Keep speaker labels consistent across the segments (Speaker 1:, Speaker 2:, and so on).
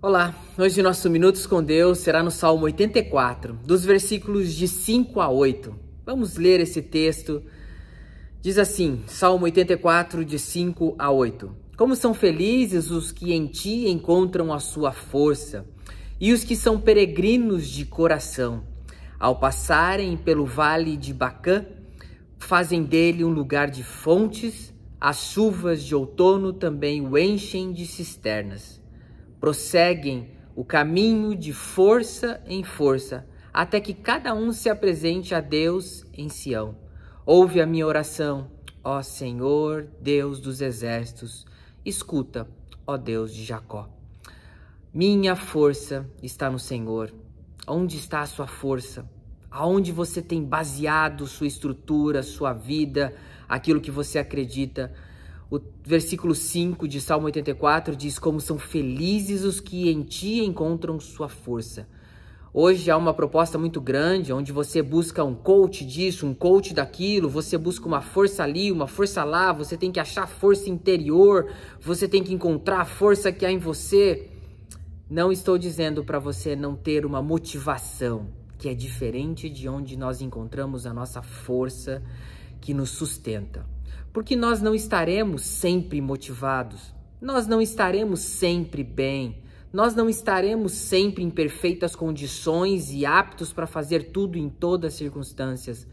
Speaker 1: Olá, hoje nosso Minutos com Deus será no Salmo 84, dos versículos de 5 a 8. Vamos ler esse texto. Diz assim, Salmo 84, de 5 a 8. Como são felizes os que em ti encontram a sua força, e os que são peregrinos de coração. Ao passarem pelo vale de Bacã, fazem dele um lugar de fontes, as chuvas de outono também o enchem de cisternas prosseguem o caminho de força em força, até que cada um se apresente a Deus em Sião. Ouve a minha oração, ó Senhor, Deus dos exércitos, escuta, ó Deus de Jacó. Minha força está no Senhor. Onde está a sua força? Aonde você tem baseado sua estrutura, sua vida, aquilo que você acredita? O versículo 5 de Salmo 84 diz: Como são felizes os que em ti encontram sua força. Hoje há uma proposta muito grande onde você busca um coach disso, um coach daquilo, você busca uma força ali, uma força lá, você tem que achar força interior, você tem que encontrar a força que há em você. Não estou dizendo para você não ter uma motivação, que é diferente de onde nós encontramos a nossa força que nos sustenta porque nós não estaremos sempre motivados, nós não estaremos sempre bem, nós não estaremos sempre em perfeitas condições e aptos para fazer tudo em todas as circunstâncias,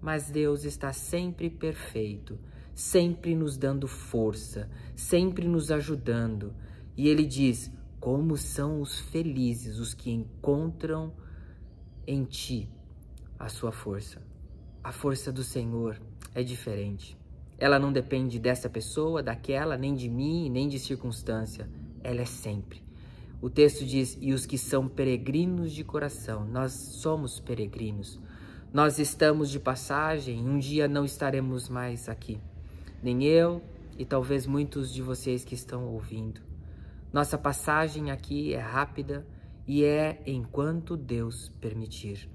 Speaker 1: mas Deus está sempre perfeito, sempre nos dando força, sempre nos ajudando. E Ele diz: Como são os felizes os que encontram em Ti a sua força. A força do Senhor é diferente. Ela não depende dessa pessoa, daquela, nem de mim, nem de circunstância. Ela é sempre. O texto diz: E os que são peregrinos de coração, nós somos peregrinos. Nós estamos de passagem, um dia não estaremos mais aqui. Nem eu e talvez muitos de vocês que estão ouvindo. Nossa passagem aqui é rápida e é enquanto Deus permitir.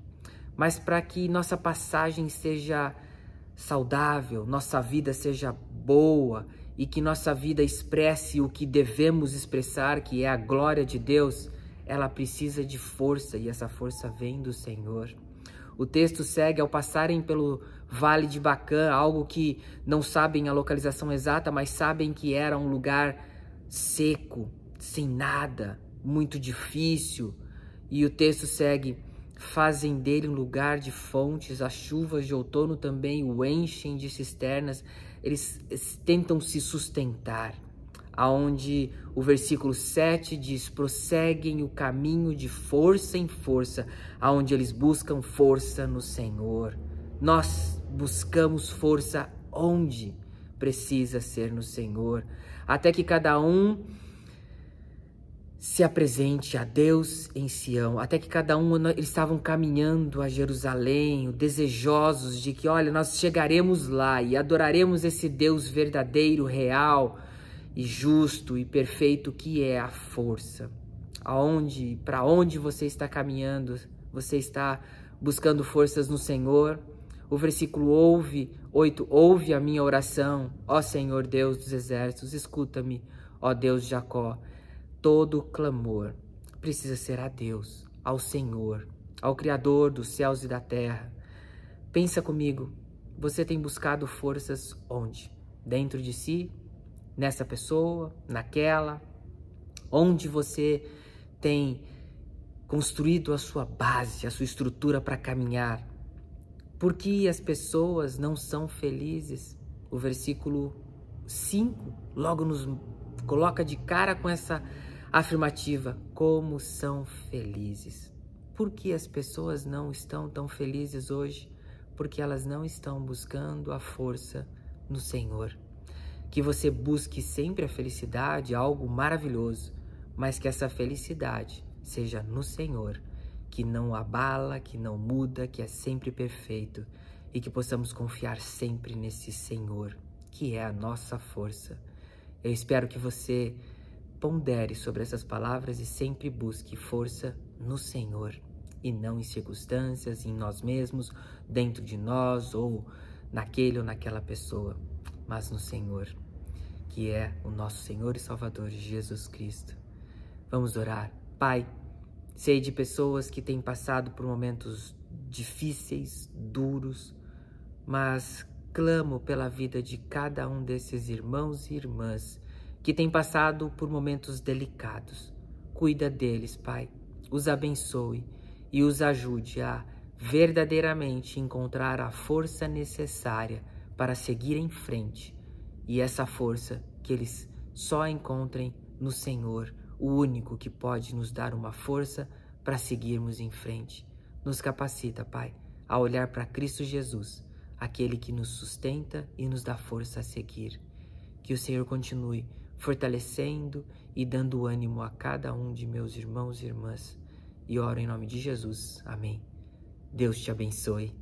Speaker 1: Mas para que nossa passagem seja saudável, nossa vida seja boa e que nossa vida expresse o que devemos expressar, que é a glória de Deus, ela precisa de força e essa força vem do Senhor. O texto segue ao passarem pelo Vale de Bacã, algo que não sabem a localização exata, mas sabem que era um lugar seco, sem nada, muito difícil. E o texto segue: fazem dele um lugar de fontes, as chuvas de outono também o enchem de cisternas, eles tentam se sustentar. Aonde o versículo 7 diz: prosseguem o caminho de força em força, aonde eles buscam força no Senhor. Nós buscamos força onde precisa ser no Senhor, até que cada um se apresente a Deus em Sião, até que cada um eles estavam caminhando a Jerusalém, desejosos de que, olha, nós chegaremos lá e adoraremos esse Deus verdadeiro, real e justo e perfeito que é a força. Aonde, para onde você está caminhando? Você está buscando forças no Senhor? O versículo ouve, 8, ouve a minha oração, ó Senhor Deus dos exércitos, escuta-me, ó Deus de Jacó todo clamor precisa ser a Deus, ao Senhor, ao Criador dos céus e da terra. Pensa comigo, você tem buscado forças onde? Dentro de si? Nessa pessoa? Naquela? Onde você tem construído a sua base, a sua estrutura para caminhar? Por que as pessoas não são felizes? O versículo 5 logo nos coloca de cara com essa Afirmativa: como são felizes. Por que as pessoas não estão tão felizes hoje? Porque elas não estão buscando a força no Senhor. Que você busque sempre a felicidade, algo maravilhoso, mas que essa felicidade seja no Senhor, que não abala, que não muda, que é sempre perfeito e que possamos confiar sempre nesse Senhor, que é a nossa força. Eu espero que você Pondere sobre essas palavras e sempre busque força no Senhor e não em circunstâncias, em nós mesmos, dentro de nós ou naquele ou naquela pessoa, mas no Senhor, que é o nosso Senhor e Salvador Jesus Cristo. Vamos orar. Pai, sei de pessoas que têm passado por momentos difíceis, duros, mas clamo pela vida de cada um desses irmãos e irmãs que têm passado por momentos delicados. Cuida deles, Pai. Os abençoe e os ajude a verdadeiramente encontrar a força necessária para seguir em frente. E essa força que eles só encontrem no Senhor, o único que pode nos dar uma força para seguirmos em frente. Nos capacita, Pai, a olhar para Cristo Jesus, aquele que nos sustenta e nos dá força a seguir. Que o Senhor continue fortalecendo e dando ânimo a cada um de meus irmãos e irmãs. E oro em nome de Jesus. Amém. Deus te abençoe.